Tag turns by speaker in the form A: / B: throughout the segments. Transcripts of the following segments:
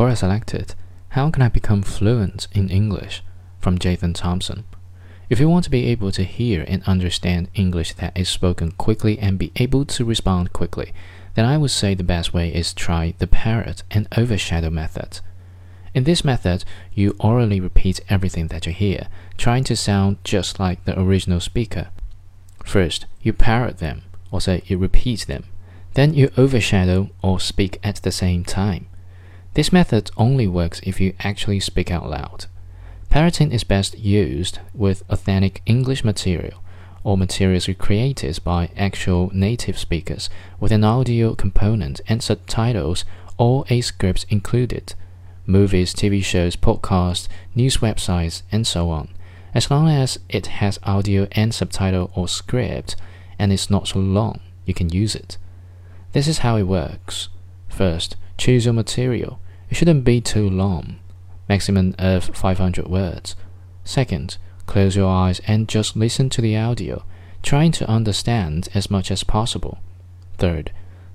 A: Quora selected How can I become fluent in English? from Jathan Thompson. If you want to be able to hear and understand English that is spoken quickly and be able to respond quickly, then I would say the best way is try the parrot and overshadow method. In this method, you orally repeat everything that you hear, trying to sound just like the original speaker. First, you parrot them, or say you repeat them. Then you overshadow or speak at the same time. This method only works if you actually speak out loud. Parroting is best used with authentic English material or materials created by actual native speakers with an audio component and subtitles or a script included. Movies, TV shows, podcasts, news websites, and so on. As long as it has audio and subtitle or script and is not so long, you can use it. This is how it works. First, choose your material. It shouldn't be too long maximum of 500 words. Second, close your eyes and just listen to the audio, trying to understand as much as possible. Third,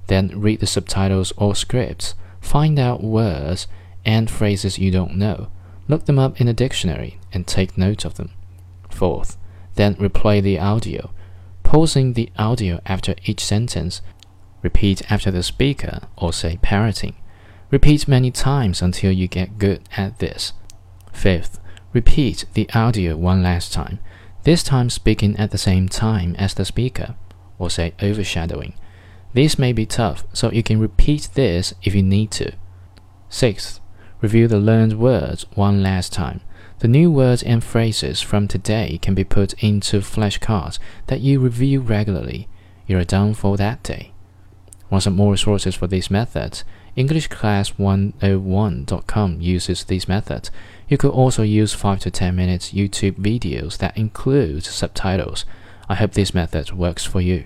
A: then read the subtitles or scripts, find out words and phrases you don't know, look them up in a dictionary, and take note of them. Fourth, then replay the audio, pausing the audio after each sentence. Repeat after the speaker or say parroting. Repeat many times until you get good at this. Fifth, repeat the audio one last time, this time speaking at the same time as the speaker, or say overshadowing. This may be tough, so you can repeat this if you need to. Sixth, review the learned words one last time. The new words and phrases from today can be put into flashcards that you review regularly. You're done for that day. Want some more resources for these methods? EnglishClass101.com uses these methods. You could also use 5 to 10 minutes YouTube videos that include subtitles. I hope this method works for you.